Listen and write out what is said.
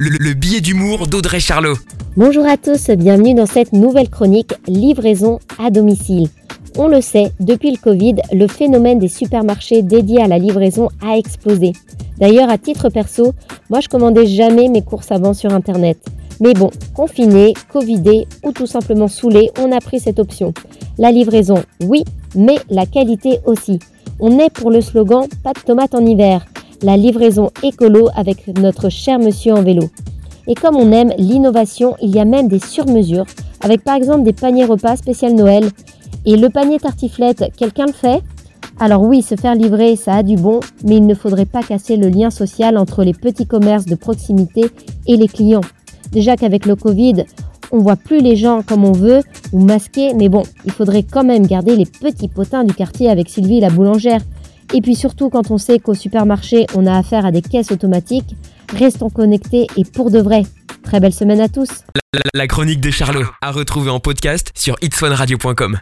le, le billet d'humour d'Audrey Charlot. Bonjour à tous, bienvenue dans cette nouvelle chronique Livraison à domicile. On le sait, depuis le Covid, le phénomène des supermarchés dédiés à la livraison a explosé. D'ailleurs, à titre perso, moi je commandais jamais mes courses avant sur internet. Mais bon, confiné, covidé ou tout simplement saoulé, on a pris cette option. La livraison, oui, mais la qualité aussi. On est pour le slogan Pas de tomates en hiver la livraison écolo avec notre cher monsieur en vélo. Et comme on aime l'innovation, il y a même des surmesures, avec par exemple des paniers repas spécial Noël. Et le panier tartiflette, quelqu'un le fait? Alors oui, se faire livrer, ça a du bon, mais il ne faudrait pas casser le lien social entre les petits commerces de proximité et les clients. Déjà qu'avec le Covid, on voit plus les gens comme on veut ou masqués, mais bon, il faudrait quand même garder les petits potins du quartier avec Sylvie la boulangère. Et puis surtout quand on sait qu'au supermarché on a affaire à des caisses automatiques, restons connectés et pour de vrai. Très belle semaine à tous. La, chronique de Charlot, à retrouver en podcast sur itswanradio.com.